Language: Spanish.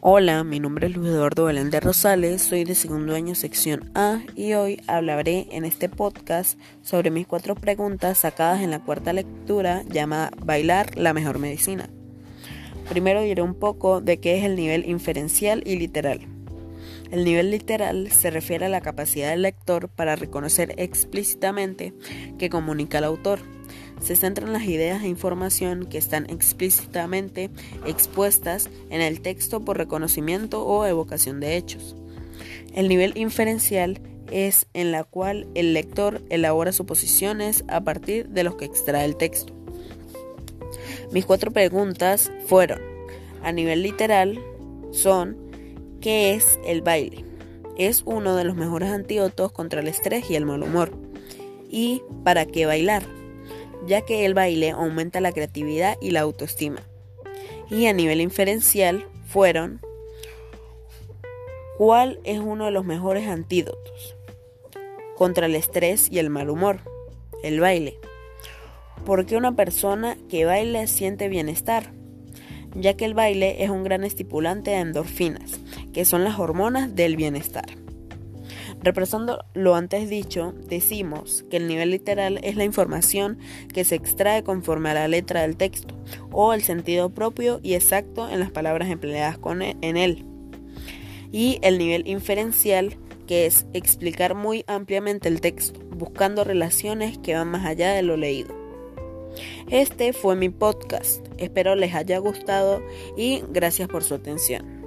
Hola, mi nombre es Luis Eduardo de Rosales, soy de segundo año sección A y hoy hablaré en este podcast sobre mis cuatro preguntas sacadas en la cuarta lectura llamada Bailar la mejor medicina. Primero diré un poco de qué es el nivel inferencial y literal. El nivel literal se refiere a la capacidad del lector para reconocer explícitamente que comunica el autor se centra en las ideas e información que están explícitamente expuestas en el texto por reconocimiento o evocación de hechos. El nivel inferencial es en la cual el lector elabora suposiciones a partir de los que extrae el texto. Mis cuatro preguntas fueron, a nivel literal, son, ¿qué es el baile? Es uno de los mejores antídotos contra el estrés y el mal humor. ¿Y para qué bailar? Ya que el baile aumenta la creatividad y la autoestima. Y a nivel inferencial fueron ¿Cuál es uno de los mejores antídotos contra el estrés y el mal humor? El baile. Porque una persona que baile siente bienestar? Ya que el baile es un gran estipulante de endorfinas, que son las hormonas del bienestar. Represando lo antes dicho, decimos que el nivel literal es la información que se extrae conforme a la letra del texto o el sentido propio y exacto en las palabras empleadas con e, en él. Y el nivel inferencial que es explicar muy ampliamente el texto, buscando relaciones que van más allá de lo leído. Este fue mi podcast, espero les haya gustado y gracias por su atención.